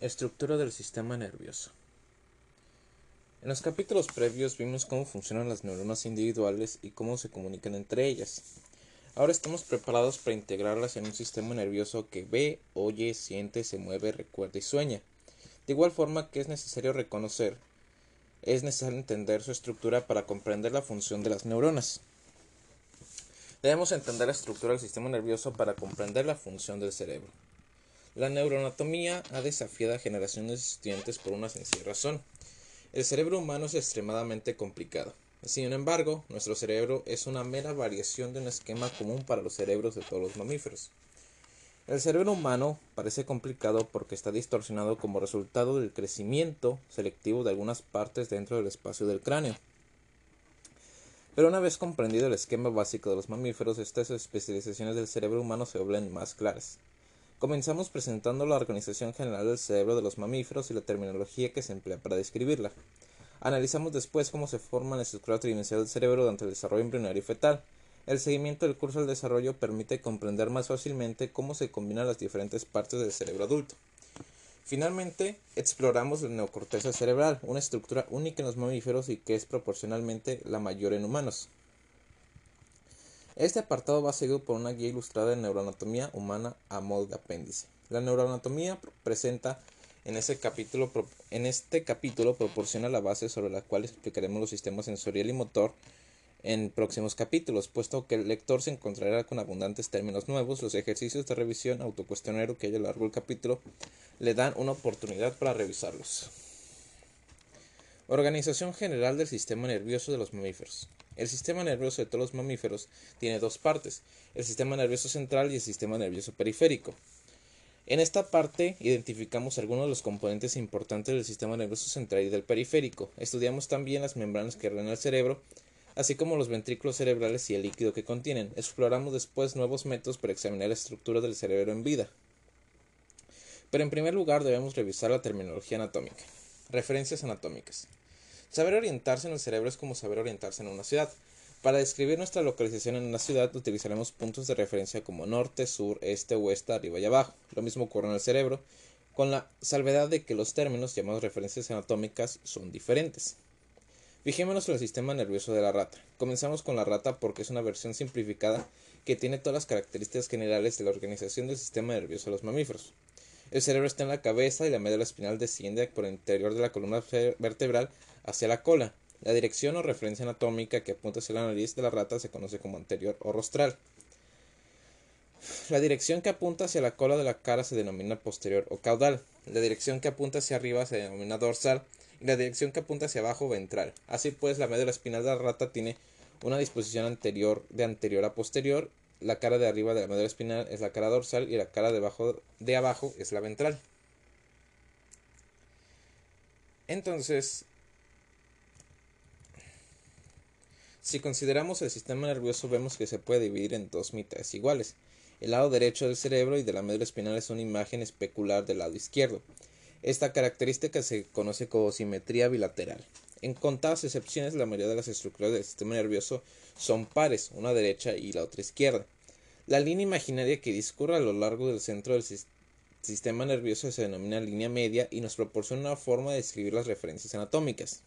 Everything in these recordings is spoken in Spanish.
Estructura del sistema nervioso. En los capítulos previos vimos cómo funcionan las neuronas individuales y cómo se comunican entre ellas. Ahora estamos preparados para integrarlas en un sistema nervioso que ve, oye, siente, se mueve, recuerda y sueña. De igual forma que es necesario reconocer, es necesario entender su estructura para comprender la función de las neuronas. Debemos entender la estructura del sistema nervioso para comprender la función del cerebro. La neuroanatomía ha desafiado a generaciones de estudiantes por una sencilla razón. El cerebro humano es extremadamente complicado. Sin embargo, nuestro cerebro es una mera variación de un esquema común para los cerebros de todos los mamíferos. El cerebro humano parece complicado porque está distorsionado como resultado del crecimiento selectivo de algunas partes dentro del espacio del cráneo. Pero una vez comprendido el esquema básico de los mamíferos, estas especializaciones del cerebro humano se vuelven más claras. Comenzamos presentando la organización general del cerebro de los mamíferos y la terminología que se emplea para describirla. Analizamos después cómo se forma la estructura tridimensional del cerebro durante el desarrollo embrionario y fetal. El seguimiento del curso del desarrollo permite comprender más fácilmente cómo se combinan las diferentes partes del cerebro adulto. Finalmente, exploramos la neocorteza cerebral, una estructura única en los mamíferos y que es proporcionalmente la mayor en humanos. Este apartado va seguido por una guía ilustrada de neuroanatomía humana a modo de apéndice. La neuroanatomía presenta en, este capítulo proporciona la base sobre la cual explicaremos los sistemas sensorial y motor en próximos capítulos, puesto que el lector se encontrará con abundantes términos nuevos, los ejercicios de revisión autocuestionario que hay a lo largo del capítulo le dan una oportunidad para revisarlos. Organización general del sistema nervioso de los mamíferos. El sistema nervioso de todos los mamíferos tiene dos partes, el sistema nervioso central y el sistema nervioso periférico. En esta parte identificamos algunos de los componentes importantes del sistema nervioso central y del periférico. Estudiamos también las membranas que rodean el cerebro, así como los ventrículos cerebrales y el líquido que contienen. Exploramos después nuevos métodos para examinar la estructura del cerebro en vida. Pero en primer lugar debemos revisar la terminología anatómica. Referencias anatómicas. Saber orientarse en el cerebro es como saber orientarse en una ciudad. Para describir nuestra localización en una ciudad utilizaremos puntos de referencia como norte, sur, este, oeste, arriba y abajo. Lo mismo ocurre en el cerebro, con la salvedad de que los términos llamados referencias anatómicas son diferentes. Fijémonos en el sistema nervioso de la rata. Comenzamos con la rata porque es una versión simplificada que tiene todas las características generales de la organización del sistema nervioso de los mamíferos. El cerebro está en la cabeza y la médula espinal desciende por el interior de la columna vertebral hacia la cola. La dirección o referencia anatómica que apunta hacia la nariz de la rata se conoce como anterior o rostral. La dirección que apunta hacia la cola de la cara se denomina posterior o caudal. La dirección que apunta hacia arriba se denomina dorsal y la dirección que apunta hacia abajo ventral. Así pues, la médula espinal de la rata tiene una disposición anterior de anterior a posterior la cara de arriba de la médula espinal es la cara dorsal y la cara de abajo, de abajo es la ventral. Entonces, si consideramos el sistema nervioso vemos que se puede dividir en dos mitades iguales. El lado derecho del cerebro y de la médula espinal es una imagen especular del lado izquierdo. Esta característica se conoce como simetría bilateral. En contadas excepciones, la mayoría de las estructuras del sistema nervioso son pares, una derecha y la otra izquierda. La línea imaginaria que discurre a lo largo del centro del sistema nervioso se denomina línea media y nos proporciona una forma de describir las referencias anatómicas.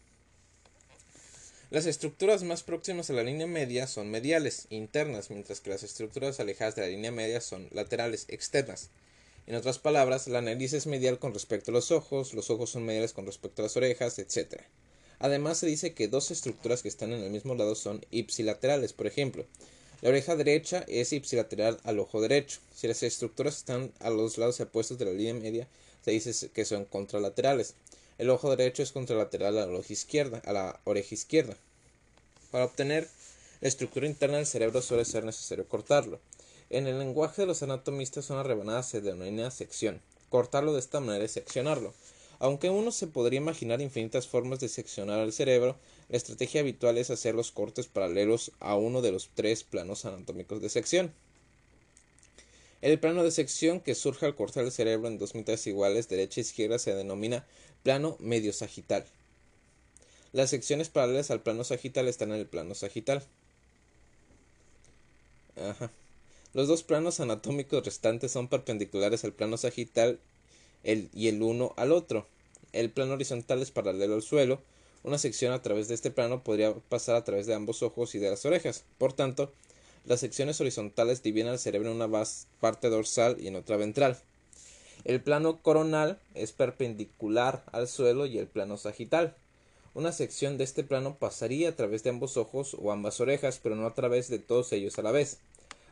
Las estructuras más próximas a la línea media son mediales, internas, mientras que las estructuras alejadas de la línea media son laterales, externas. En otras palabras, la nariz es medial con respecto a los ojos, los ojos son mediales con respecto a las orejas, etc. Además se dice que dos estructuras que están en el mismo lado son ipsilaterales. Por ejemplo, la oreja derecha es ipsilateral al ojo derecho. Si las estructuras están a los lados opuestos de la línea media, se dice que son contralaterales. El ojo derecho es contralateral a la oreja izquierda. A la oreja izquierda. Para obtener la estructura interna del cerebro suele ser necesario cortarlo. En el lenguaje de los anatomistas una rebanada se denomina sección. Cortarlo de esta manera es seccionarlo. Aunque uno se podría imaginar infinitas formas de seccionar el cerebro, la estrategia habitual es hacer los cortes paralelos a uno de los tres planos anatómicos de sección. El plano de sección que surge al cortar el cerebro en dos mitades iguales, derecha e izquierda, se denomina plano medio sagital. Las secciones paralelas al plano sagital están en el plano sagital. Los dos planos anatómicos restantes son perpendiculares al plano sagital y el uno al otro. El plano horizontal es paralelo al suelo. Una sección a través de este plano podría pasar a través de ambos ojos y de las orejas. Por tanto, las secciones horizontales dividen al cerebro en una parte dorsal y en otra ventral. El plano coronal es perpendicular al suelo y el plano sagital. Una sección de este plano pasaría a través de ambos ojos o ambas orejas, pero no a través de todos ellos a la vez.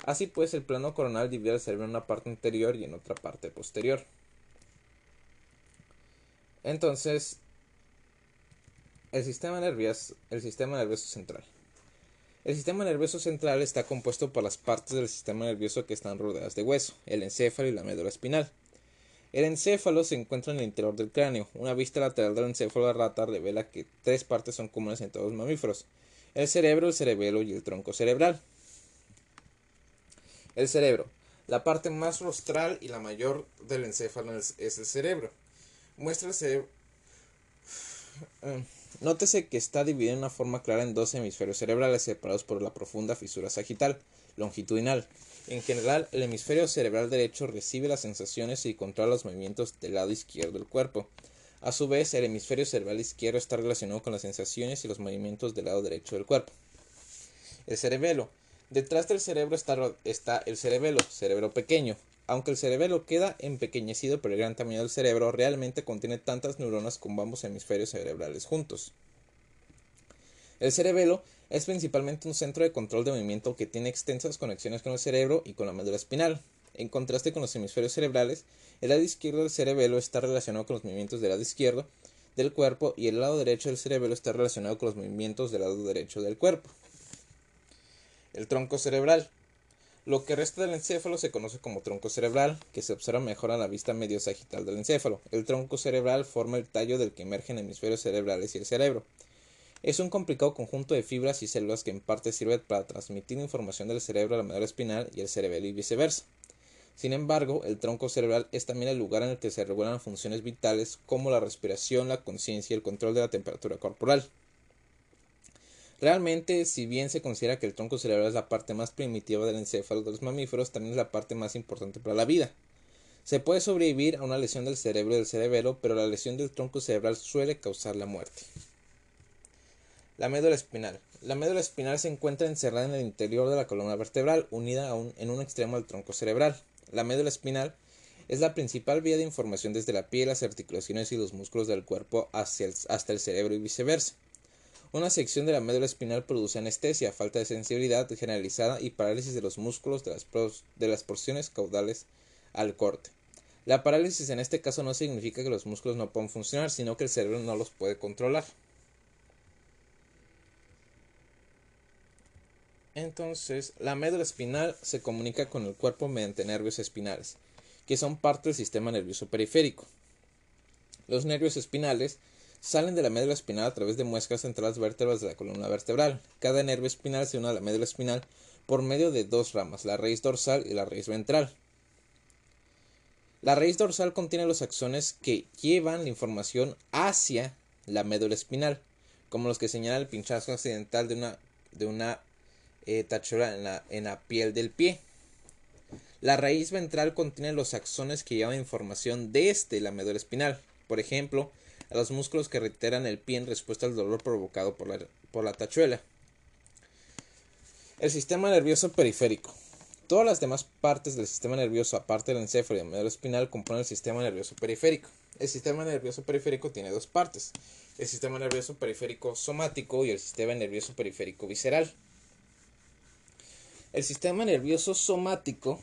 Así pues, el plano coronal divide al cerebro en una parte interior y en otra parte posterior. Entonces, el sistema nervioso, el sistema nervioso central. El sistema nervioso central está compuesto por las partes del sistema nervioso que están rodeadas de hueso, el encéfalo y la médula espinal. El encéfalo se encuentra en el interior del cráneo. Una vista lateral del encéfalo de rata revela que tres partes son comunes en todos los mamíferos: el cerebro, el cerebelo y el tronco cerebral. El cerebro. La parte más rostral y la mayor del encéfalo es, el cerebro. Muestra el cerebro. Nótese que está dividido de una forma clara en dos hemisferios cerebrales separados por la profunda fisura sagital, longitudinal. En general, el hemisferio cerebral derecho recibe las sensaciones y controla los movimientos del lado izquierdo del cuerpo. A su vez, el hemisferio cerebral izquierdo está relacionado con las sensaciones y los movimientos del lado derecho del cuerpo. El cerebelo. Detrás del cerebro está, el cerebelo, cerebro pequeño. Aunque el cerebelo queda empequeñecido por el gran tamaño del cerebro, realmente contiene tantas neuronas como ambos hemisferios cerebrales juntos. El cerebelo es principalmente un centro de control de movimiento que tiene extensas conexiones con el cerebro y con la médula espinal. En contraste con los hemisferios cerebrales, el lado izquierdo del cerebelo está relacionado con los movimientos del lado izquierdo del cuerpo y el lado derecho del cerebelo está relacionado con los movimientos del lado derecho del cuerpo. El tronco cerebral. Lo que resta del encéfalo se conoce como tronco cerebral, que se observa mejor a la vista medio sagital del encéfalo. El tronco cerebral forma el tallo del que emergen hemisferios cerebrales y el cerebro. Es un complicado conjunto de fibras y células que en parte sirve para transmitir información del cerebro a la médula espinal y el cerebelo y viceversa. Sin embargo, el tronco cerebral es también el lugar en el que se regulan funciones vitales como la respiración, la conciencia y el control de la temperatura corporal. Realmente, si bien se considera que el tronco cerebral es la parte más primitiva del encéfalo de los mamíferos, también es la parte más importante para la vida. Se puede sobrevivir a una lesión del cerebro y del cerebelo, pero la lesión del tronco cerebral suele causar la muerte. La médula espinal. La médula espinal se encuentra encerrada en el interior de la columna vertebral, unida en un extremo al tronco cerebral. La médula espinal es la principal vía de información desde la piel, las articulaciones y los músculos del cuerpo hacia hasta el cerebro y viceversa. Una sección de la médula espinal produce anestesia, falta de sensibilidad generalizada y parálisis de los músculos de las, de las porciones caudales al corte. La parálisis en este caso no significa que los músculos no puedan funcionar, sino que el cerebro no los puede controlar. Entonces, la médula espinal se comunica con el cuerpo mediante nervios espinales, que son parte del sistema nervioso periférico. Los nervios espinales salen de la médula espinal a través de muescas entre las vértebras de la columna vertebral. Cada nervio espinal se une a la médula espinal por medio de dos ramas, la raíz dorsal y la raíz ventral. La raíz dorsal contiene los axones que llevan la información hacia la médula espinal, como los que señala el pinchazo accidental de una, de una eh, en la, en la piel del pie. La raíz ventral contiene los axones que llevan información desde la médula espinal, por ejemplo, a los músculos que reiteran el pie en respuesta al dolor provocado por la, por la tachuela. El sistema nervioso periférico. Todas las demás partes del sistema nervioso, aparte del encéfalo y la médula espinal, componen el sistema nervioso periférico. El sistema nervioso periférico tiene dos partes: el sistema nervioso periférico somático y el sistema nervioso periférico visceral. El sistema nervioso somático,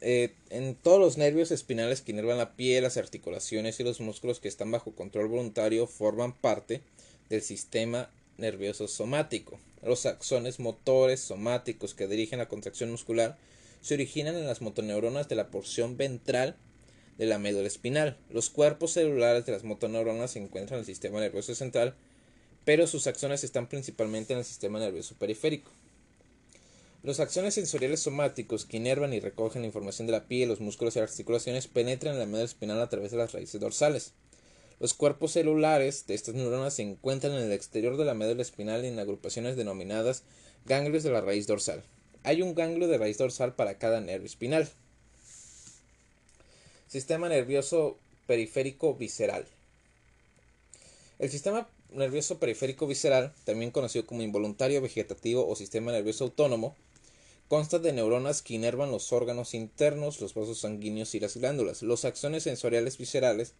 eh, en todos los nervios espinales que inervan la piel, las articulaciones y los músculos que están bajo control voluntario, forman parte del sistema nervioso somático. Los axones motores somáticos que dirigen la contracción muscular se originan en las motoneuronas de la porción ventral de la médula espinal. Los cuerpos celulares de las motoneuronas se encuentran en el sistema nervioso central, pero sus axones están principalmente en el sistema nervioso periférico. Los acciones sensoriales somáticos que inervan y recogen la información de la piel, los músculos y las articulaciones penetran en la médula espinal a través de las raíces dorsales. Los cuerpos celulares de estas neuronas se encuentran en el exterior de la médula espinal en agrupaciones denominadas ganglios de la raíz dorsal. Hay un ganglio de raíz dorsal para cada nervio espinal. Sistema nervioso periférico visceral. El sistema nervioso periférico visceral, también conocido como involuntario vegetativo o sistema nervioso autónomo, consta de neuronas que inervan los órganos internos, los vasos sanguíneos y las glándulas. Los axones sensoriales viscerales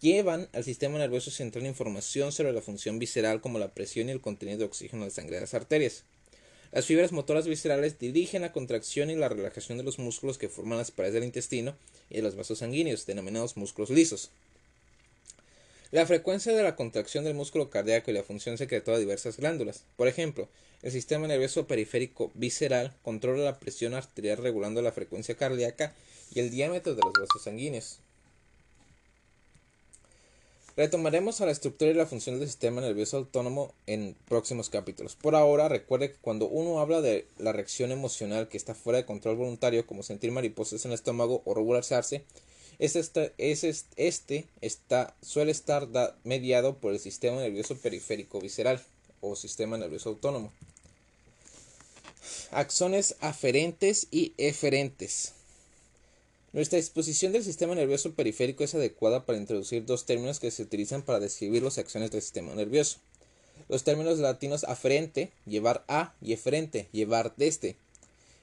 llevan al sistema nervioso central información sobre la función visceral como la presión y el contenido de oxígeno de sangre de las arterias. Las fibras motoras viscerales dirigen la contracción y la relajación de los músculos que forman las paredes del intestino y de los vasos sanguíneos, denominados músculos lisos. La frecuencia de la contracción del músculo cardíaco y la función secretora de diversas glándulas. Por ejemplo, el sistema nervioso periférico visceral controla la presión arterial regulando la frecuencia cardíaca y el diámetro de los vasos sanguíneos. Retomaremos a la estructura y la función del sistema nervioso autónomo en próximos capítulos. Por ahora, recuerde que cuando uno habla de la reacción emocional que está fuera de control voluntario, como sentir mariposas en el estómago o regularizarse, este, suele estar mediado por el sistema nervioso periférico visceral sistema nervioso autónomo. Axones aferentes y eferentes. Nuestra exposición del sistema nervioso periférico es adecuada para introducir dos términos que se utilizan para describir los acciones del sistema nervioso. Los términos latinos aferente, llevar a, y eferente, llevar desde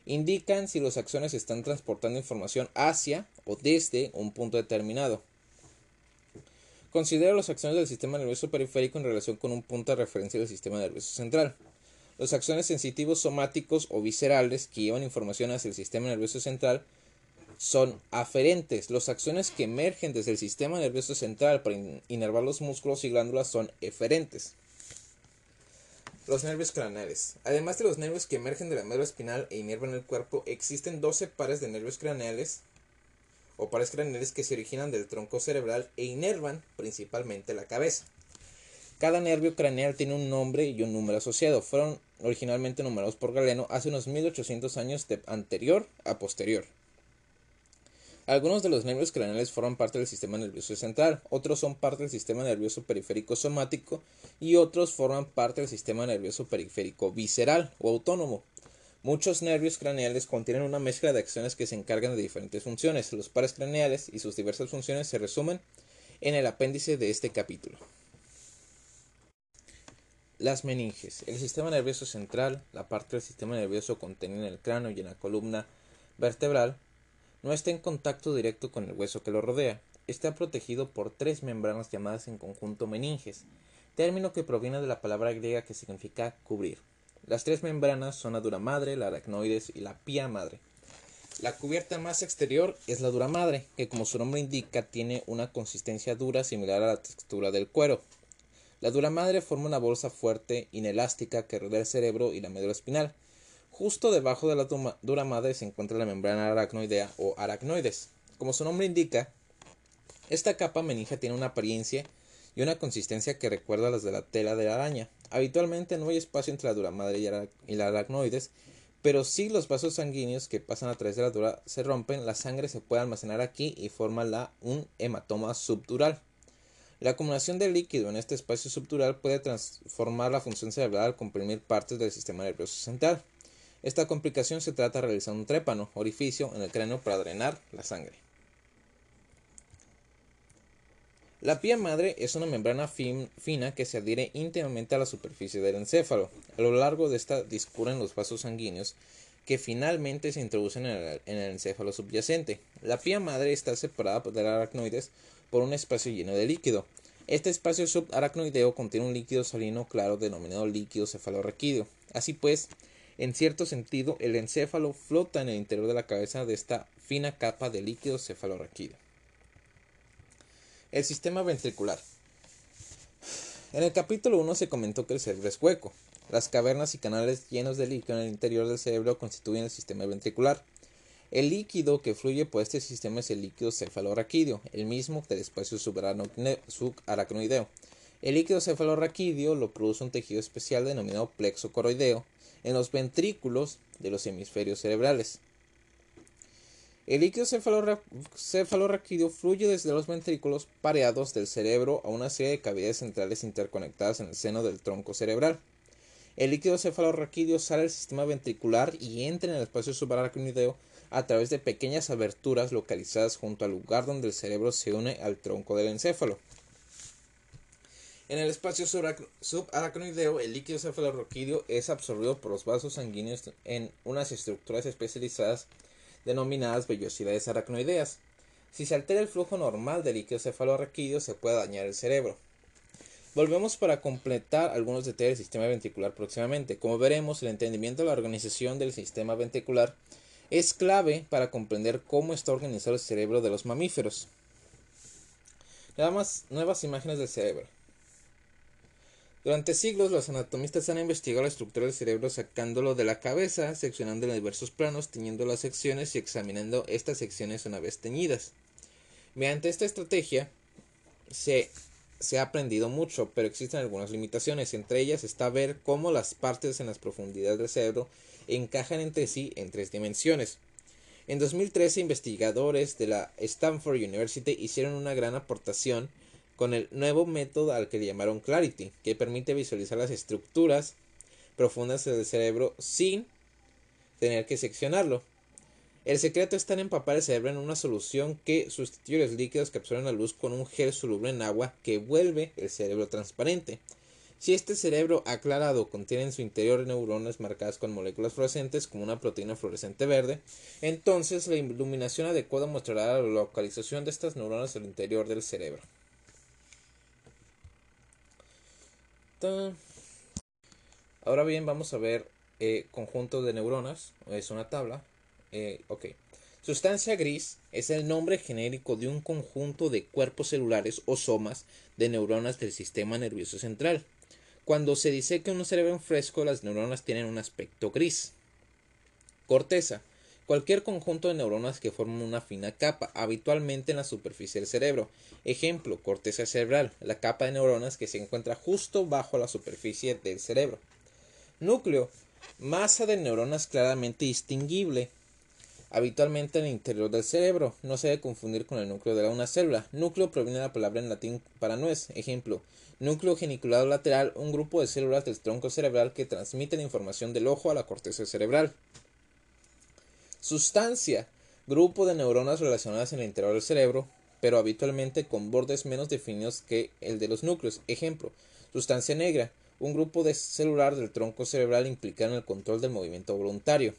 indican si los axones están transportando información hacia o desde un punto determinado. Considera los axones del sistema nervioso periférico en relación con un punto de referencia del sistema nervioso central. Los axones sensitivos somáticos o viscerales que llevan información hacia el sistema nervioso central son aferentes. Los axones que emergen desde el sistema nervioso central para inervar los músculos y glándulas son eferentes. Los nervios craneales. Además de los nervios que emergen de la médula espinal e inervan el cuerpo, existen 12 pares de nervios craneales o pares craneales que se originan del tronco cerebral e inervan principalmente la cabeza. Cada nervio craneal tiene un nombre y un número asociado. Fueron originalmente numerados por Galeno hace unos 1800 años de anterior a posterior. Algunos de los nervios craneales forman parte del sistema nervioso central, otros son parte del sistema nervioso periférico somático y otros forman parte del sistema nervioso periférico visceral o autónomo. Muchos nervios craneales contienen una mezcla de acciones que se encargan de diferentes funciones. Los pares craneales y sus diversas funciones se resumen en el apéndice de este capítulo. Las meninges. El sistema nervioso central, la parte del sistema nervioso contenida en el cráneo y en la columna vertebral, no está en contacto directo con el hueso que lo rodea. Está protegido por tres membranas llamadas en conjunto meninges, término que proviene de la palabra griega que significa cubrir. Las tres membranas son la dura madre, la aracnoides y la pía madre. La cubierta más exterior es la dura madre, que como su nombre indica tiene una consistencia dura similar a la textura del cuero. La dura madre forma una bolsa fuerte, inelástica, que rodea el cerebro y la médula espinal. Justo debajo de la dura madre se encuentra la membrana aracnoidea o aracnoides. Como su nombre indica, esta capa meningia tiene una apariencia y una consistencia que recuerda a las de la tela de la araña. Habitualmente no hay espacio entre la dura madre y, la aracnoides, pero si los vasos sanguíneos que pasan a través de la dura se rompen, la sangre se puede almacenar aquí y forma un hematoma subdural. La acumulación de líquido en este espacio subdural puede transformar la función cerebral al comprimir partes del sistema nervioso central. Esta complicación se trata de realizar un trépano, orificio en el cráneo para drenar la sangre. La pía madre es una membrana fina que se adhiere íntimamente a la superficie del encéfalo. A lo largo de esta discurren los vasos sanguíneos que finalmente se introducen en el, en el encéfalo subyacente. La pía madre está separada del aracnoides por un espacio lleno de líquido. Este espacio subaracnoideo contiene un líquido salino claro denominado líquido cefalorraquídeo. Así pues, en cierto sentido, el encéfalo flota en el interior de la cabeza de esta fina capa de líquido cefalorraquídeo. El sistema ventricular. En el capítulo 1 se comentó que el cerebro es hueco. Las cavernas y canales llenos de líquido en el interior del cerebro constituyen el sistema ventricular. El líquido que fluye por este sistema es el líquido cefalorraquídeo, el mismo del espacio subaracnoideo. El líquido cefalorraquídeo lo produce un tejido especial denominado plexo coroideo, en los ventrículos de los hemisferios cerebrales. El líquido cefalorraquídeo fluye desde los ventrículos pareados del cerebro a una serie de cavidades centrales interconectadas en el seno del tronco cerebral. El líquido cefalorraquídeo sale del sistema ventricular y entra en el espacio subaracnoideo a través de pequeñas aberturas localizadas junto al lugar donde el cerebro se une al tronco del encéfalo. En el espacio subaracnoideo, el líquido cefalorraquídeo es absorbido por los vasos sanguíneos en unas estructuras especializadas denominadas vellosidades aracnoideas. Si se altera el flujo normal del líquido cefalorraquídeo, se puede dañar el cerebro. Volvemos para completar algunos detalles del sistema ventricular próximamente. Como veremos, el entendimiento de la organización del sistema ventricular es clave para comprender cómo está organizado el cerebro de los mamíferos. Nada más nuevas imágenes del cerebro. Durante siglos los anatomistas han investigado la estructura del cerebro sacándolo de la cabeza, seccionándolo en diversos planos, teñiendo las secciones y examinando estas secciones una vez teñidas. Mediante esta estrategia se, se ha aprendido mucho, pero existen algunas limitaciones. Entre ellas está ver cómo las partes en las profundidades del cerebro encajan entre sí en tres dimensiones. En 2013 investigadores de la Stanford University hicieron una gran aportación con el nuevo método al que llamaron Clarity, que permite visualizar las estructuras profundas del cerebro sin tener que seccionarlo. El secreto está en empapar el cerebro en una solución que sustituye los líquidos que absorben la luz con un gel soluble en agua que vuelve el cerebro transparente. Si este cerebro aclarado contiene en su interior neuronas marcadas con moléculas fluorescentes como una proteína fluorescente verde, entonces la iluminación adecuada mostrará la localización de estas neuronas al interior del cerebro. Ahora bien, vamos a ver eh, conjunto de neuronas. Es una tabla. Eh, ok. Sustancia gris es el nombre genérico de un conjunto de cuerpos celulares o somas de neuronas del sistema nervioso central. Cuando se dice que un cerebro fresco, las neuronas tienen un aspecto gris. Corteza Cualquier conjunto de neuronas que forman una fina capa, habitualmente en la superficie del cerebro. Ejemplo, corteza cerebral, la capa de neuronas que se encuentra justo bajo la superficie del cerebro. Núcleo, masa de neuronas claramente distinguible, habitualmente en el interior del cerebro. No se debe confundir con el núcleo de una célula. Núcleo proviene de la palabra en latín para nuez. Ejemplo, núcleo geniculado lateral, un grupo de células del tronco cerebral que transmiten información del ojo a la corteza cerebral. Sustancia. Grupo de neuronas relacionadas en el interior del cerebro, pero habitualmente con bordes menos definidos que el de los núcleos. Ejemplo. Sustancia negra. Un grupo de celular del tronco cerebral implicado en el control del movimiento voluntario.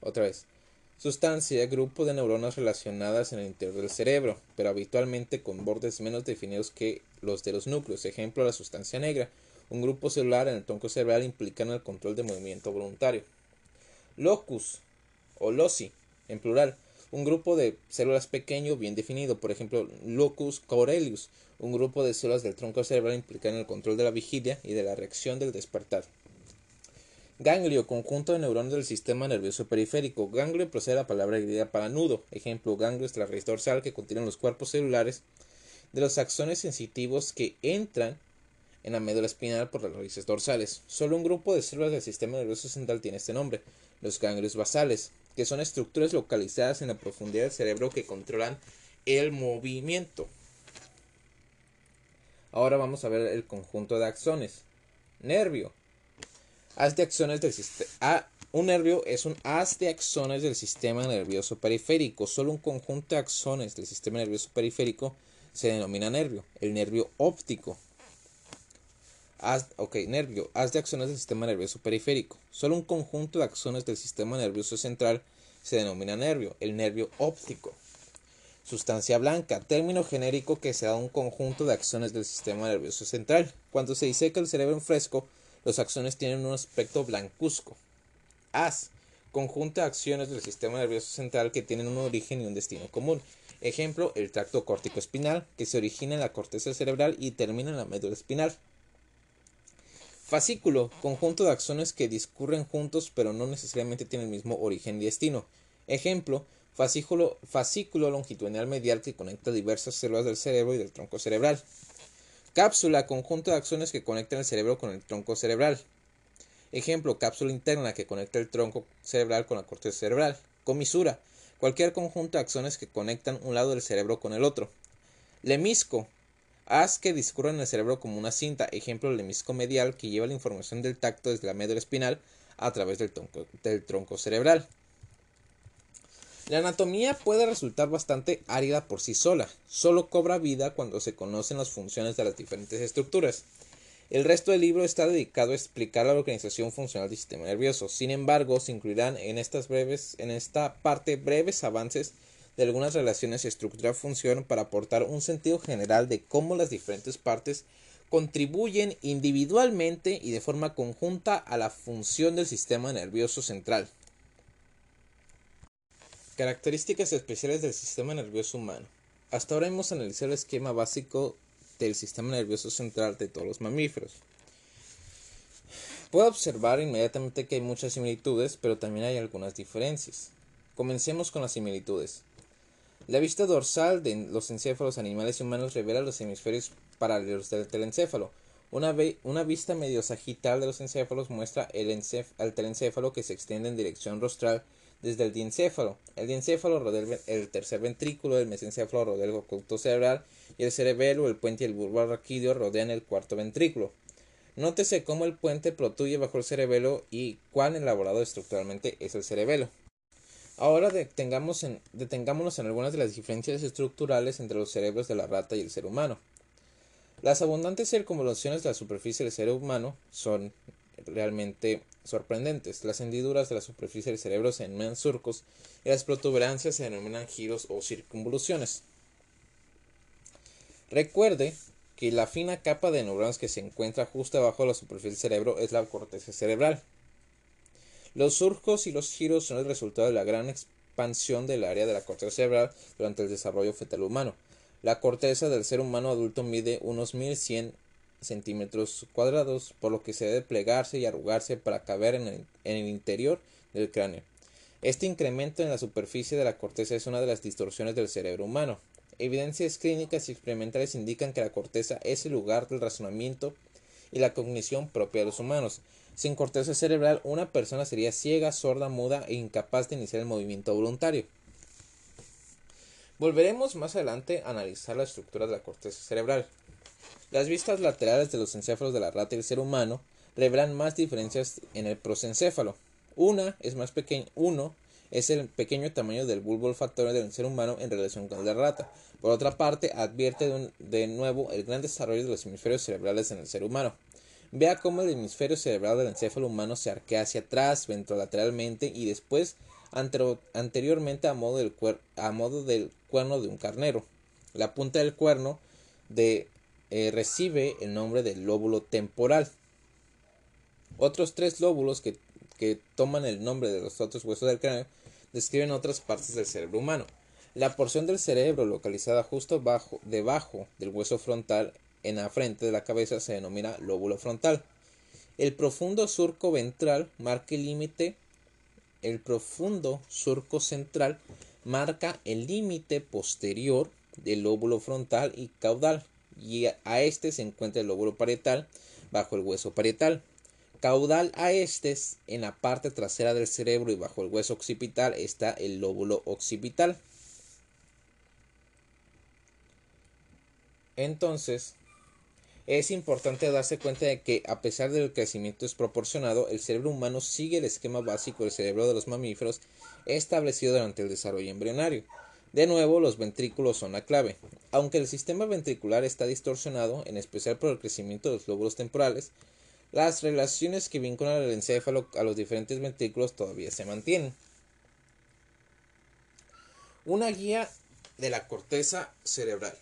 Otra vez. Sustancia, grupo de neuronas relacionadas en el interior del cerebro, pero habitualmente con bordes menos definidos que los de los núcleos. Ejemplo, la sustancia negra, un grupo celular en el tronco cerebral implicado en el control del movimiento voluntario. Locus, o loci, en plural, un grupo de células pequeño bien definido, por ejemplo, locus coeruleus, un grupo de células del tronco cerebral implicado en el control de la vigilia y de la reacción del despertar. Ganglio, conjunto de neuronas del sistema nervioso periférico. Ganglio procede de la palabra griega para nudo. Ejemplo, ganglio es la raíz dorsal que contiene los cuerpos celulares de los axones sensitivos que entran en la médula espinal por las raíces dorsales. Solo un grupo de células del sistema nervioso central tiene este nombre, los ganglios basales que son estructuras localizadas en la profundidad del cerebro que controlan el movimiento. Ahora vamos a ver el conjunto de axones. Nervio. Haz de axones del sistema. Un nervio es un haz de axones del sistema nervioso periférico. Solo un conjunto de axones del sistema nervioso periférico se denomina nervio. El nervio óptico Haz, nervio. Haz de axones del sistema nervioso periférico. Solo un conjunto de axones del sistema nervioso central se denomina nervio, el nervio óptico. Sustancia blanca, término genérico que se da a un conjunto de axones del sistema nervioso central. Cuando se diseca el cerebro en fresco, los axones tienen un aspecto blancuzco. Haz, conjunto de acciones del sistema nervioso central que tienen un origen y un destino común. Ejemplo, el tracto córtico espinal, que se origina en la corteza cerebral y termina en la médula espinal. Fascículo, conjunto de axones que discurren juntos pero no necesariamente tienen el mismo origen y destino. Ejemplo, fascículo, fascículo longitudinal medial que conecta diversas células del cerebro y del tronco cerebral. Cápsula, conjunto de axones que conectan el cerebro con el tronco cerebral. Ejemplo, cápsula interna que conecta el tronco cerebral con la corteza cerebral. Comisura, cualquier conjunto de axones que conectan un lado del cerebro con el otro. Lemisco, Haz que discurra en el cerebro como una cinta, ejemplo el hemisco medial que lleva la información del tacto desde la médula espinal a través del tronco, del tronco cerebral. La anatomía puede resultar bastante árida por sí sola, solo cobra vida cuando se conocen las funciones de las diferentes estructuras. El resto del libro está dedicado a explicar la organización funcional del sistema nervioso. Sin embargo, se incluirán en estas breves, en esta parte breves avances de algunas relaciones estructura-función para aportar un sentido general de cómo las diferentes partes contribuyen individualmente y de forma conjunta a la función del sistema nervioso central. Características especiales del sistema nervioso humano. Hasta ahora hemos analizado el esquema básico del sistema nervioso central de todos los mamíferos. Puedo observar inmediatamente que hay muchas similitudes, pero también hay algunas diferencias. Comencemos con las similitudes. La vista dorsal de los encéfalos animales y humanos revela los hemisferios paralelos del telencéfalo. Una, una vista medio sagital de los encéfalos muestra el, el telencéfalo que se extiende en dirección rostral desde el diencéfalo. El diencéfalo rodea el, tercer ventrículo, el mesencéfalo rodea el conducto cerebral y el cerebelo, el puente y el bulbo arraquídeo rodean el cuarto ventrículo. Nótese cómo el puente protuye bajo el cerebelo y cuán elaborado estructuralmente es el cerebelo. Ahora detengámonos en, algunas de las diferencias estructurales entre los cerebros de la rata y el ser humano. Las abundantes circunvoluciones de la superficie del ser humano son realmente sorprendentes. Las hendiduras de la superficie del cerebro se denominan surcos y las protuberancias se denominan giros o circunvoluciones. Recuerde que la fina capa de neuronas que se encuentra justo abajo de la superficie del cerebro es la corteza cerebral. Los surcos y los giros son el resultado de la gran expansión del área de la corteza cerebral durante el desarrollo fetal humano. La corteza del ser humano adulto mide unos 1100 centímetros cuadrados, por lo que se debe plegarse y arrugarse para caber en el, en el interior del cráneo. Este incremento en la superficie de la corteza es una de las distorsiones del cerebro humano. Evidencias clínicas y experimentales indican que la corteza es el lugar del razonamiento y la cognición propia de los humanos. Sin corteza cerebral, una persona sería ciega, sorda, muda e incapaz de iniciar el movimiento voluntario. Volveremos más adelante a analizar la estructura de la corteza cerebral. Las vistas laterales de los encéfalos de la rata y el ser humano revelan más diferencias en el prosencéfalo. Una es más pequeño, uno es el pequeño tamaño del bulbo olfatorio del ser humano en relación con el de la rata. Por otra parte, advierte de nuevo el gran desarrollo de los hemisferios cerebrales en el ser humano. Vea cómo el hemisferio cerebral del encéfalo humano se arquea hacia atrás, ventrolateralmente y después anteriormente a modo, del cuerno de un carnero. La punta del cuerno de eh, recibe el nombre del lóbulo temporal. Otros tres lóbulos que, toman el nombre de los otros huesos del cráneo describen otras partes del cerebro humano. La porción del cerebro localizada justo bajo, debajo del hueso frontal en la frente de la cabeza se denomina lóbulo frontal. El profundo surco ventral marca el límite. El profundo surco central marca el límite posterior del lóbulo frontal y caudal y a este se encuentra el lóbulo parietal bajo el hueso parietal. Caudal a este en la parte trasera del cerebro y bajo el hueso occipital está el lóbulo occipital. Entonces, es importante darse cuenta de que a pesar del crecimiento desproporcionado, el cerebro humano sigue el esquema básico del cerebro de los mamíferos establecido durante el desarrollo embrionario. De nuevo, los ventrículos son la clave. Aunque el sistema ventricular está distorsionado, en especial por el crecimiento de los lóbulos temporales, las relaciones que vinculan al encéfalo a los diferentes ventrículos todavía se mantienen. Una guía de la corteza cerebral.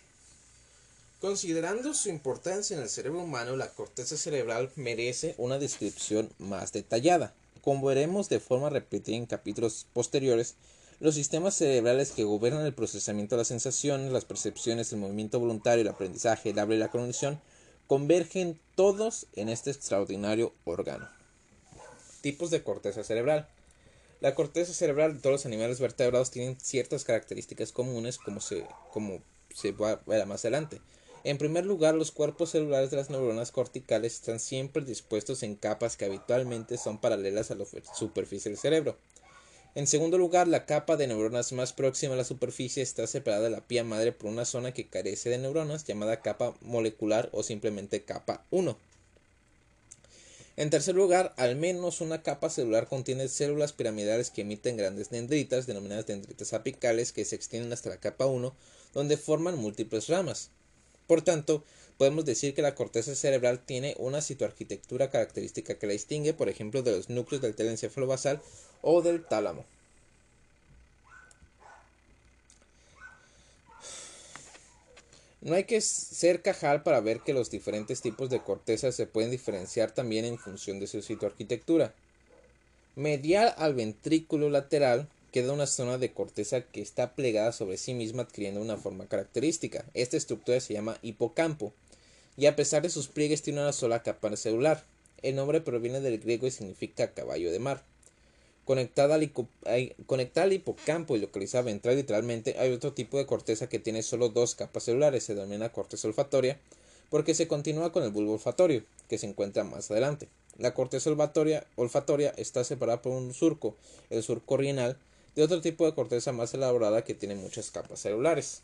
Considerando su importancia en el cerebro humano, la corteza cerebral merece una descripción más detallada. Como veremos de forma repetida en capítulos posteriores, los sistemas cerebrales que gobiernan el procesamiento de las sensaciones, las percepciones, el movimiento voluntario, el aprendizaje, el habla y la cognición convergen todos en este extraordinario órgano. Tipos de corteza cerebral. La corteza cerebral de todos los animales vertebrados tienen ciertas características comunes como se, como se va a ver más adelante. En primer lugar, los cuerpos celulares de las neuronas corticales están siempre dispuestos en capas que habitualmente son paralelas a la superficie del cerebro. En segundo lugar, la capa de neuronas más próxima a la superficie está separada de la pía madre por una zona que carece de neuronas llamada capa molecular o simplemente capa 1. En tercer lugar, al menos una capa celular contiene células piramidales que emiten grandes dendritas, denominadas dendritas apicales, que se extienden hasta la capa 1, donde forman múltiples ramas. Por tanto, podemos decir que la corteza cerebral tiene una citoarquitectura característica que la distingue, por ejemplo, de los núcleos del telencéfalo basal o del tálamo. No hay que ser cajal para ver que los diferentes tipos de corteza se pueden diferenciar también en función de su citoarquitectura. Medial al ventrículo lateral queda una zona de corteza que está plegada sobre sí misma adquiriendo una forma característica. Esta estructura se llama hipocampo y a pesar de sus pliegues tiene una sola capa celular. El nombre proviene del griego y significa caballo de mar. Conectada al, hipocampo y localizada ventral literalmente, hay otro tipo de corteza que tiene solo dos capas celulares, se denomina corteza olfatoria, porque se continúa con el bulbo olfatorio, que se encuentra más adelante. La corteza olfatoria, olfatoria está separada por un surco, el surco rienal, de otro tipo de corteza más elaborada que tiene muchas capas celulares.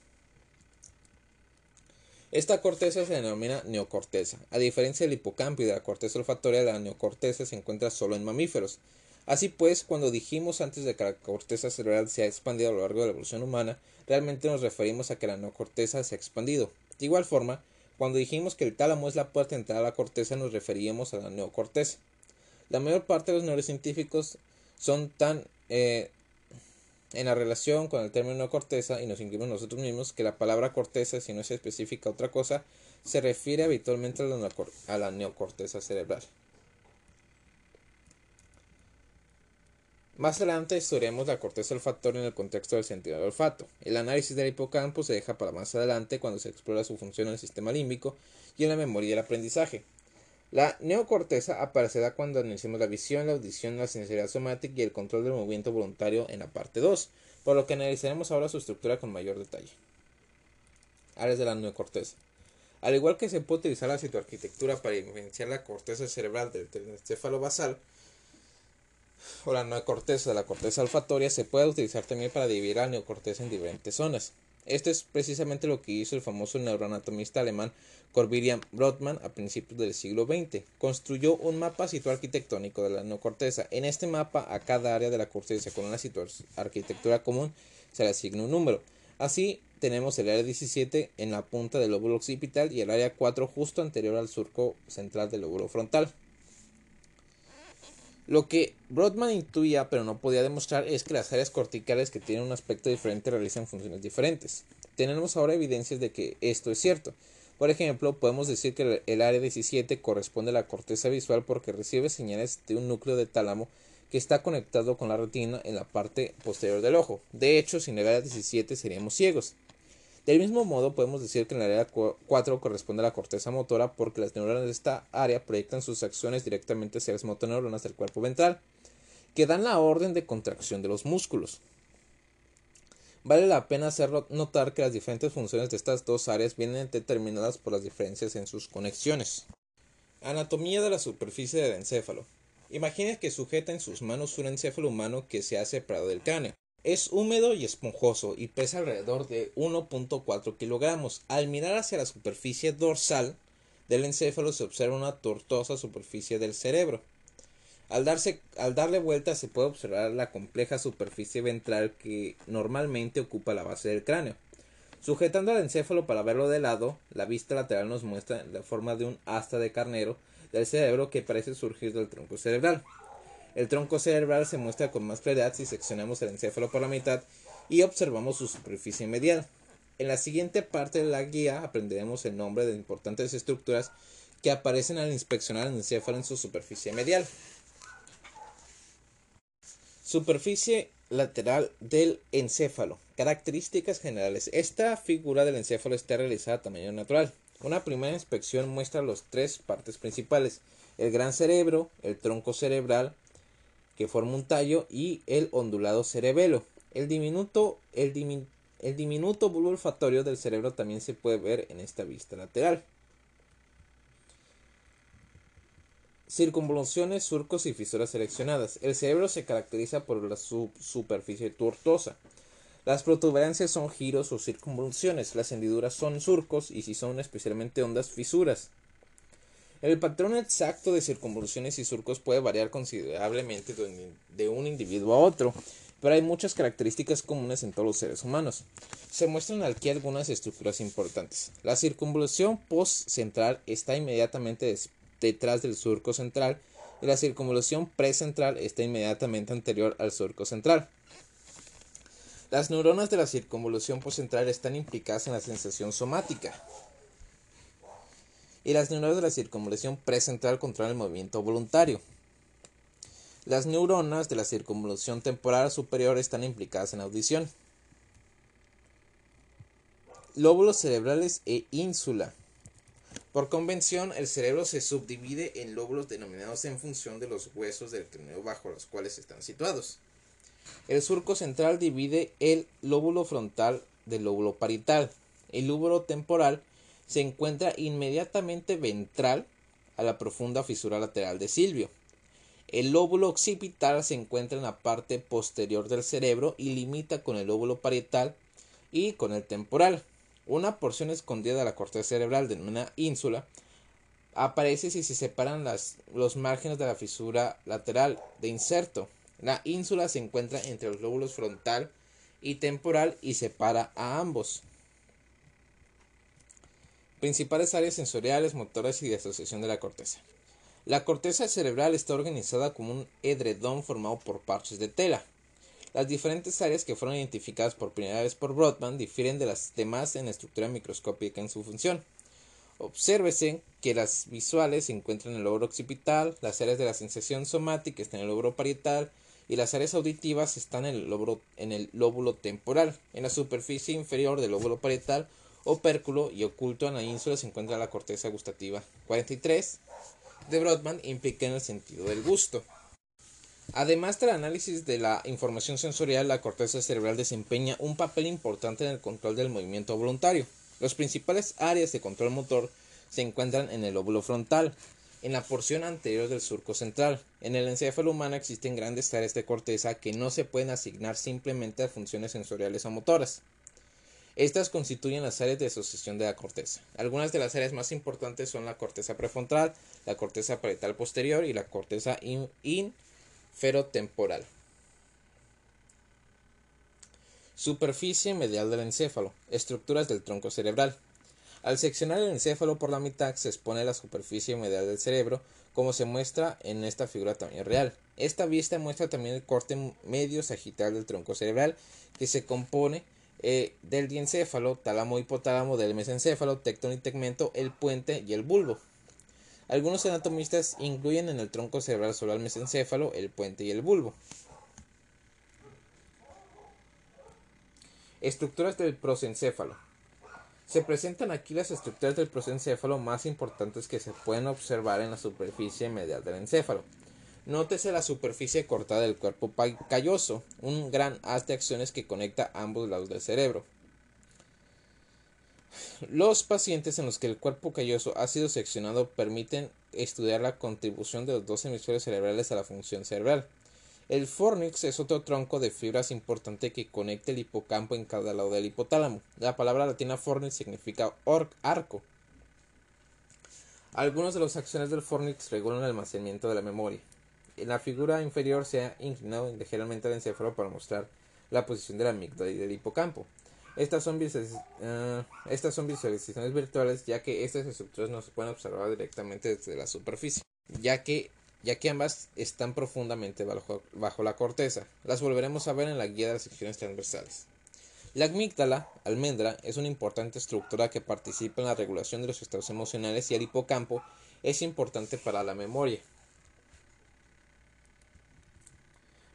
Esta corteza se denomina neocorteza. A diferencia del hipocampo y de la corteza olfatoria, la neocorteza se encuentra solo en mamíferos. Así pues, cuando dijimos antes de que la corteza cerebral se ha expandido a lo largo de la evolución humana, realmente nos referimos a que la neocorteza se ha expandido. De igual forma, cuando dijimos que el tálamo es la puerta de entrada a la corteza, nos referíamos a la neocorteza. La mayor parte de los neurocientíficos son tan eh, en la relación con el término neocorteza y nos incluimos nosotros mismos que la palabra corteza, si no se especifica otra cosa, se refiere habitualmente a la neocorteza cerebral. Más adelante estudiaremos la corteza olfatoria en el contexto del sentido del olfato. El análisis del hipocampo se deja para más adelante cuando se explora su función en el sistema límbico y en la memoria y el aprendizaje. La neocorteza aparecerá cuando analicemos la visión, la audición, la sensibilidad somática y el control del movimiento voluntario en la parte 2, por lo que analizaremos ahora su estructura con mayor detalle. Áreas de la neocorteza. Al igual que se puede utilizar la citoarquitectura para diferenciar la corteza cerebral del encéfalo basal, o la neocorteza de la corteza olfatoria se puede utilizar también para dividir la neocorteza en diferentes zonas. Esto es precisamente lo que hizo el famoso neuroanatomista alemán Corvirian Brodmann a principios del siglo XX. Construyó un mapa arquitectónico de la neocorteza. En este mapa, a cada área de la corteza con una arquitectura común se le asigna un número. Así, tenemos el área 17 en la punta del lóbulo occipital y el área 4 justo anterior al surco central del lóbulo frontal. Lo que Brodmann intuía pero no podía demostrar es que las áreas corticales que tienen un aspecto diferente realizan funciones diferentes. Tenemos ahora evidencias de que esto es cierto. Por ejemplo, podemos decir que el área 17 corresponde a la corteza visual porque recibe señales de un núcleo de tálamo que está conectado con la retina en la parte posterior del ojo. De hecho, sin el área 17 seríamos ciegos. Del mismo modo, podemos decir que en la área 4 corresponde a la corteza motora porque las neuronas de esta área proyectan sus acciones directamente hacia las motoneuronas del cuerpo ventral, que dan la orden de contracción de los músculos. Vale la pena hacer notar que las diferentes funciones de estas dos áreas vienen determinadas por las diferencias en sus conexiones. Anatomía de la superficie del encéfalo. Imagine que sujeta en sus manos un encéfalo humano que se ha separado del cráneo. Es húmedo y esponjoso y pesa alrededor de 1.4 kilogramos. Al mirar hacia la superficie dorsal del encéfalo se observa una tortuosa superficie del cerebro. Al, al darle vuelta se puede observar la compleja superficie ventral que normalmente ocupa la base del cráneo. Sujetando al encéfalo para verlo de lado, la vista lateral nos muestra la forma de un asta de carnero del cerebro que parece surgir del tronco cerebral. El tronco cerebral se muestra con más claridad si seccionamos el encéfalo por la mitad y observamos su superficie medial. En la siguiente parte de la guía aprenderemos el nombre de importantes estructuras que aparecen al inspeccionar el encéfalo en su superficie medial. Superficie lateral del encéfalo. Características generales. Esta figura del encéfalo está realizada a tamaño natural. Una primera inspección muestra las tres partes principales. El gran cerebro, el tronco cerebral que forma un tallo y el ondulado cerebelo. El diminuto, el, diminuto bulbo olfatorio del cerebro también se puede ver en esta vista lateral. Circunvoluciones, surcos y fisuras seleccionadas. El cerebro se caracteriza por la superficie tortuosa. Las protuberancias son giros o circunvoluciones, las hendiduras son surcos y si son especialmente hondas, fisuras. El patrón exacto de circunvoluciones y surcos puede variar considerablemente de un individuo a otro, pero hay muchas características comunes en todos los seres humanos. Se muestran aquí algunas estructuras importantes. La circunvolución postcentral está inmediatamente detrás del surco central y la circunvolución precentral está inmediatamente anterior al surco central. Las neuronas de la circunvolución postcentral están implicadas en la sensación somática y las neuronas de la circunvolución precentral controlan el movimiento voluntario. Las neuronas de la circunvolución temporal superior están implicadas en la audición. Lóbulos cerebrales e ínsula. Por convención, el cerebro se subdivide en lóbulos denominados en función de los huesos del cráneo bajo los cuales están situados. El surco central divide el lóbulo frontal del lóbulo parietal. El lóbulo temporal se encuentra inmediatamente ventral a la profunda fisura lateral de Silvio. El lóbulo occipital se encuentra en la parte posterior del cerebro y limita con el lóbulo parietal y con el temporal. Una porción escondida de la corteza cerebral de una ínsula aparece si se separan los márgenes de la fisura lateral de inserto. La ínsula se encuentra entre los lóbulos frontal y temporal y separa a ambos. Principales áreas sensoriales, motoras y de asociación de la corteza. La corteza cerebral está organizada como un edredón formado por parches de tela. Las diferentes áreas que fueron identificadas por primera vez por Brodmann difieren de las demás en estructura microscópica en su función. Obsérvese que las visuales se encuentran en el lóbulo occipital, las áreas de la sensación somática están en el lóbulo parietal y las áreas auditivas están lóbulo, en el lóbulo temporal. En la superficie inferior del lóbulo parietal opérculo y oculto en la ínsula se encuentra la corteza gustativa. 43 de Brodmann implica en el sentido del gusto. Además del análisis de la información sensorial, la corteza cerebral desempeña un papel importante en el control del movimiento voluntario. Las principales áreas de control motor se encuentran en el lóbulo frontal, en la porción anterior del surco central. En el encéfalo humano existen grandes áreas de corteza que no se pueden asignar simplemente a funciones sensoriales o motoras. Estas constituyen las áreas de asociación de la corteza. Algunas de las áreas más importantes son la corteza prefrontal, la corteza parietal posterior y la corteza inferotemporal. Superficie medial del encéfalo. Estructuras del tronco cerebral. Al seccionar el encéfalo por la mitad se expone la superficie medial del cerebro, como se muestra en esta figura tamaño real. Esta vista muestra también el corte medio sagital del tronco cerebral, que se compone eh, del diencéfalo, tálamo hipotálamo, del mesencéfalo, tectón y tegmento, el puente y el bulbo. Algunos anatomistas incluyen en el tronco cerebral solo el mesencéfalo, el puente y el bulbo. Estructuras del prosencéfalo. Se presentan aquí las estructuras del prosencéfalo más importantes que se pueden observar en la superficie medial del encéfalo. Nótese la superficie cortada del cuerpo calloso, un gran haz de acciones que conecta ambos lados del cerebro. Los pacientes en los que el cuerpo calloso ha sido seccionado permiten estudiar la contribución de los dos hemisferios cerebrales a la función cerebral. El fornix es otro tronco de fibras importante que conecta el hipocampo en cada lado del hipotálamo. La palabra latina fornix significa arco. Algunas de las acciones del fornix regulan el almacenamiento de la memoria. La figura inferior se ha inclinado ligeramente el encéfalo para mostrar la posición de la amígdala y del hipocampo. Estas son, eh, estas son visualizaciones virtuales ya que estas estructuras no se pueden observar directamente desde la superficie, ya que, ya que ambas están profundamente bajo, bajo la corteza. Las volveremos a ver en la guía de las secciones transversales. La amígdala, almendra, es una importante estructura que participa en la regulación de los estados emocionales y el hipocampo es importante para la memoria.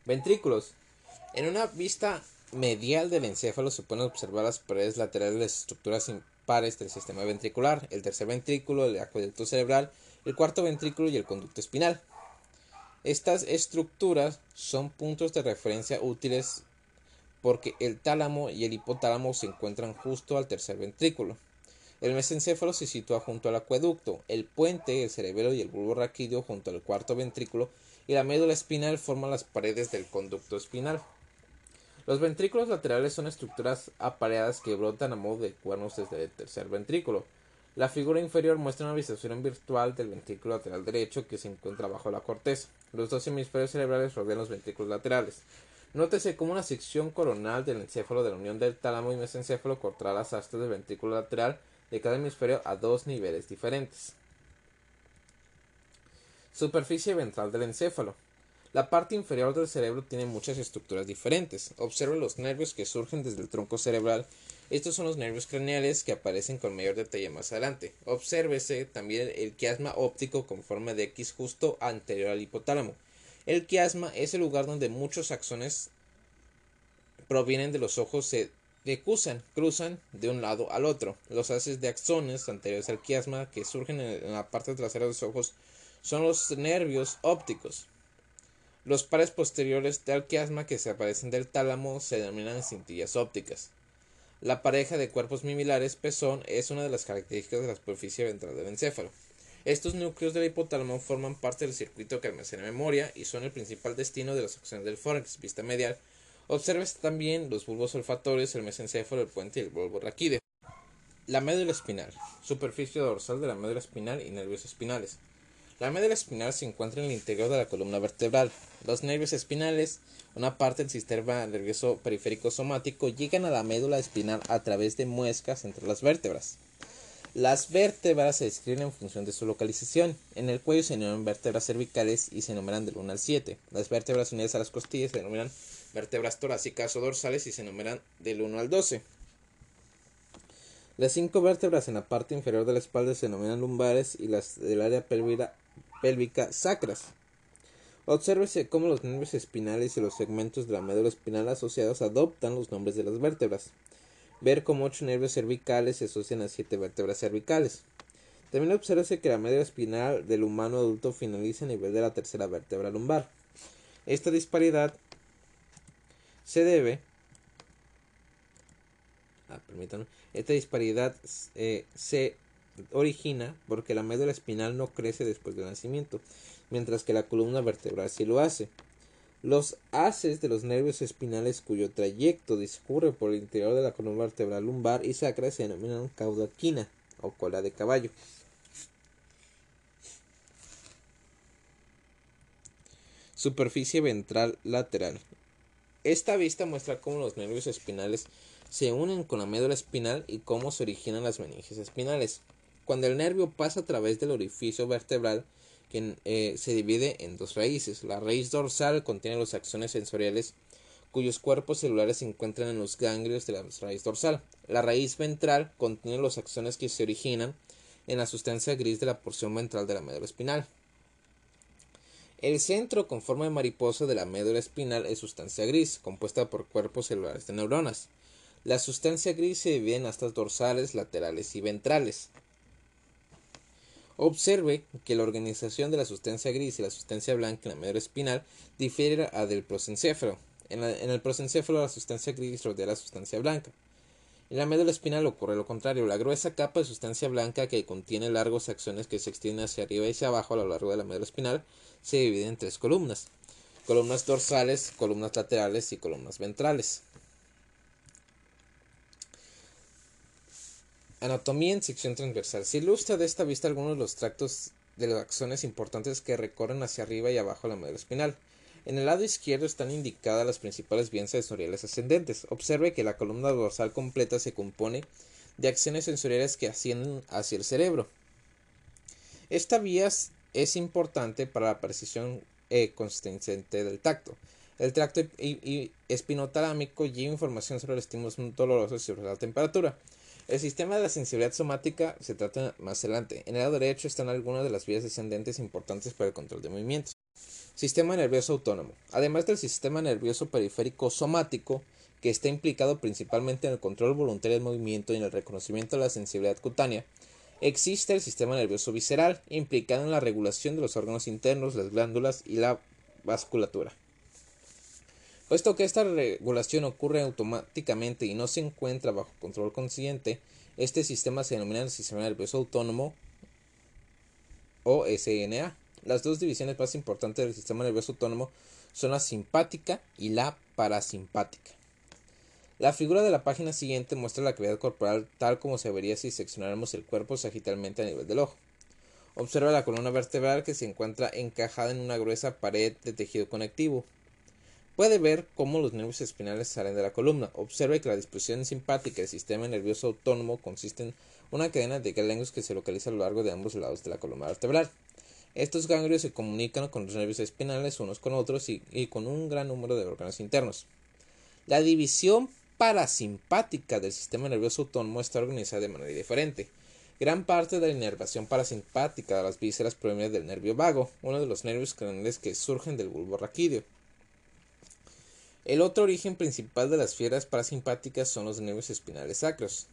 Ventrículos. En una vista medial del encéfalo se pueden observar las paredes laterales de las estructuras impares del sistema ventricular, el tercer ventrículo, el acueducto cerebral, el cuarto ventrículo y el conducto espinal. Estas estructuras son puntos de referencia útiles porque el tálamo y el hipotálamo se encuentran justo al tercer ventrículo. El mesencéfalo se sitúa junto al acueducto, el puente, el cerebelo y el bulbo raquídeo junto al cuarto ventrículo y la médula espinal forma las paredes del conducto espinal. Los ventrículos laterales son estructuras apareadas que brotan a modo de cuernos desde el tercer ventrículo. La figura inferior muestra una visualización virtual del ventrículo lateral derecho que se encuentra bajo la corteza. Los dos hemisferios cerebrales rodean los ventrículos laterales. Nótese como una sección coronal del encéfalo de la unión del tálamo y mesencéfalo cortará las astas del ventrículo lateral de cada hemisferio a dos niveles diferentes. Superficie ventral del encéfalo. La parte inferior del cerebro tiene muchas estructuras diferentes. Observe los nervios que surgen desde el tronco cerebral estos son los nervios craneales que aparecen con mayor detalle más adelante. Obsérvese también el quiasma óptico con forma de X justo anterior al hipotálamo. El quiasma es el lugar donde muchos axones provienen de los ojos se decusan, cruzan de un lado al otro. Los haces de axones anteriores al quiasma que surgen en la parte trasera de los ojos son los nervios ópticos. Los pares posteriores del quiasma que se aparecen del tálamo se denominan cintillas ópticas. La pareja de cuerpos mimilares pezón es una de las características de la superficie ventral del encéfalo. Estos núcleos del hipotálamo forman parte del circuito que almacena memoria y son el principal destino de las acciones del fórex, vista medial. Observe también los bulbos olfatorios, el mesencéfalo, el puente y el bulbo raquídeo. La médula espinal, superficie dorsal de la médula espinal y nervios espinales. La médula espinal se encuentra en el interior de la columna vertebral. Los nervios espinales, una parte del sistema nervioso periférico somático, llegan a la médula espinal a través de muescas entre las vértebras. Las vértebras se describen en función de su localización. En el cuello se enumeran vértebras cervicales y se enumeran del 1 al 7. Las vértebras unidas a las costillas se denominan vértebras torácicas o dorsales y se enumeran del 1 al 12. Las cinco vértebras en la parte inferior de la espalda se denominan lumbares y las del área pélvica pélvica sacras. Obsérvese cómo los nervios espinales y los segmentos de la médula espinal asociados adoptan los nombres de las vértebras. Ver cómo ocho nervios cervicales se asocian a siete vértebras cervicales. También obsérvese que la médula espinal del humano adulto finaliza a nivel de la tercera vértebra lumbar. Esta disparidad se debe ah, esta disparidad eh, se origina porque la médula espinal no crece después del nacimiento, mientras que la columna vertebral sí lo hace. Los haces de los nervios espinales cuyo trayecto discurre por el interior de la columna vertebral lumbar y sacra se denominan caudaquina o cola de caballo. Superficie ventral lateral. Esta vista muestra cómo los nervios espinales se unen con la médula espinal y cómo se originan las meninges espinales. Cuando el nervio pasa a través del orificio vertebral, que eh, se divide en dos raíces. La raíz dorsal contiene los axones sensoriales cuyos cuerpos celulares se encuentran en los ganglios de la raíz dorsal. La raíz ventral contiene los axones que se originan en la sustancia gris de la porción ventral de la médula espinal. El centro con forma de mariposa de la médula espinal es sustancia gris, compuesta por cuerpos celulares de neuronas. La sustancia gris se divide en astas dorsales, laterales y ventrales. Observe que la organización de la sustancia gris y la sustancia blanca en la médula espinal difiere a del prosencéfalo. En, el prosencéfalo la sustancia gris rodea la sustancia blanca. En la médula espinal ocurre lo contrario. La gruesa capa de sustancia blanca que contiene largos axones que se extienden hacia arriba y hacia abajo a lo largo de la médula espinal se divide en tres columnas. Columnas dorsales, columnas laterales y columnas ventrales. Anatomía en sección transversal. Se ilustra de esta vista algunos de los tractos de los axones importantes que recorren hacia arriba y abajo la médula espinal. En el lado izquierdo están indicadas las principales vías sensoriales ascendentes. Observe que la columna dorsal completa se compone de axones sensoriales que ascienden hacia el cerebro. Esta vía es importante para la precisión eh, consistente del tacto. El tracto espinotalámico lleva información sobre los estímulos dolorosos y sobre la temperatura. El sistema de la sensibilidad somática se trata más adelante. En el lado derecho están algunas de las vías descendentes importantes para el control de movimientos. Sistema nervioso autónomo. Además del sistema nervioso periférico somático, que está implicado principalmente en el control voluntario del movimiento y en el reconocimiento de la sensibilidad cutánea, existe el sistema nervioso visceral, implicado en la regulación de los órganos internos, las glándulas y la vasculatura. Puesto que esta regulación ocurre automáticamente y no se encuentra bajo control consciente, este sistema se denomina el sistema nervioso autónomo o SNA. Las dos divisiones más importantes del sistema nervioso autónomo son la simpática y la parasimpática. La figura de la página siguiente muestra la cavidad corporal tal como se vería si seccionáramos el cuerpo sagitalmente a nivel del ojo. Observa la columna vertebral que se encuentra encajada en una gruesa pared de tejido conectivo. Puede ver cómo los nervios espinales salen de la columna. Observe que la disposición simpática del sistema nervioso autónomo consiste en una cadena de ganglios que se localiza a lo largo de ambos lados de la columna vertebral. Estos ganglios se comunican con los nervios espinales unos con otros y, y con un gran número de órganos internos. La división parasimpática del sistema nervioso autónomo está organizada de manera diferente. Gran parte de la inervación parasimpática de las vísceras proviene del nervio vago, uno de los nervios craneales que surgen del bulbo raquídeo. El otro origen principal de las fieras parasimpáticas son los nervios espinales sacros.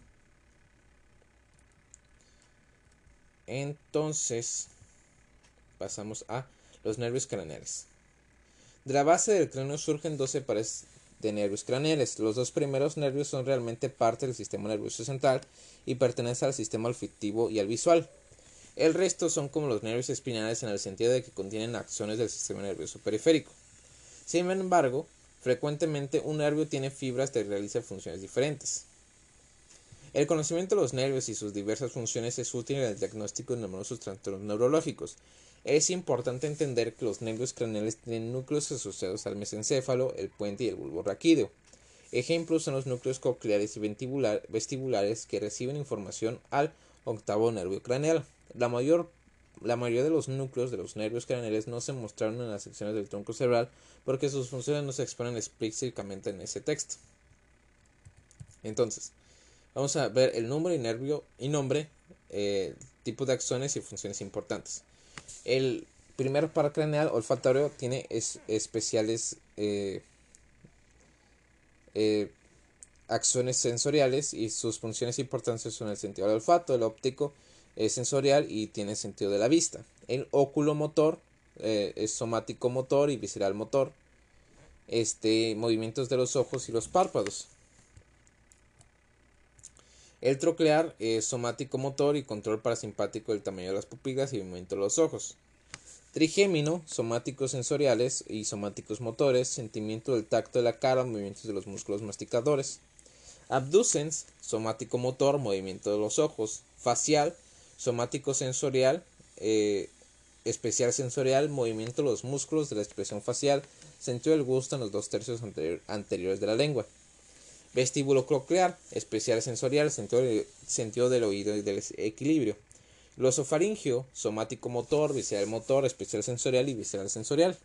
Entonces, pasamos a los nervios craneales. De la base del cráneo surgen 12 pares de nervios craneales. Los dos primeros nervios son realmente parte del sistema nervioso central y pertenecen al sistema olfativo y al visual. El resto son como los nervios espinales en el sentido de que contienen acciones del sistema nervioso periférico. Sin embargo, frecuentemente un nervio tiene fibras que realizan funciones diferentes. El conocimiento de los nervios y sus diversas funciones es útil en el diagnóstico de numerosos trastornos neurológicos. Es importante entender que los nervios craneales tienen núcleos asociados al mesencéfalo, el puente y el bulbo raquídeo. Ejemplos son los núcleos cocleares y vestibulares que reciben información al octavo nervio craneal. La, mayor, la mayoría de los núcleos de los nervios craneales no se mostraron en las secciones del tronco cerebral porque sus funciones no se exponen explícitamente en ese texto. Entonces, vamos a ver el número y nervio y nombre, eh, tipo de acciones y funciones importantes. El primer par craneal olfatorio tiene especiales eh, eh, acciones sensoriales y sus funciones importantes son el sentido del olfato, el óptico es sensorial y tiene sentido de la vista. El oculomotor eh, es somático motor y visceral motor. Este, movimientos de los ojos y los párpados. El troclear es somático motor y control parasimpático del tamaño de las pupilas y movimiento de los ojos. Trigémino, somáticos sensoriales y somáticos motores, sentimiento del tacto de la cara, movimientos de los músculos masticadores. Abducens, somático motor, movimiento de los ojos. Facial, somático sensorial, eh, especial sensorial, movimiento de los músculos de la expresión facial, sentido del gusto en los dos tercios anteriores de la lengua. Vestíbulo coclear, especial sensorial, sentido, del oído y del equilibrio. Glosofaringio, somático motor, visceral motor, especial sensorial y visceral sensorial.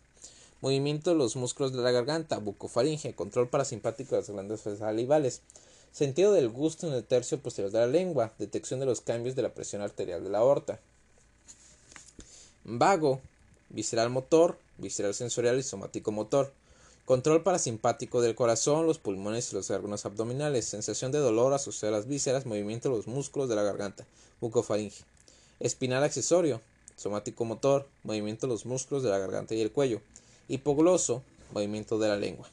Movimiento de los músculos de la garganta, bucofaringe, control parasimpático de las glándulas salivales. Sentido del gusto en el tercio posterior de la lengua, detección de los cambios de la presión arterial de la aorta. Vago, visceral motor, visceral sensorial y somático motor. Control parasimpático del corazón, los pulmones y los órganos abdominales. Sensación de dolor asociada a las vísceras, movimiento de los músculos de la garganta. Bucofaringe. Espinal accesorio. Somático motor, movimiento de los músculos de la garganta y el cuello. Hipogloso, movimiento de la lengua.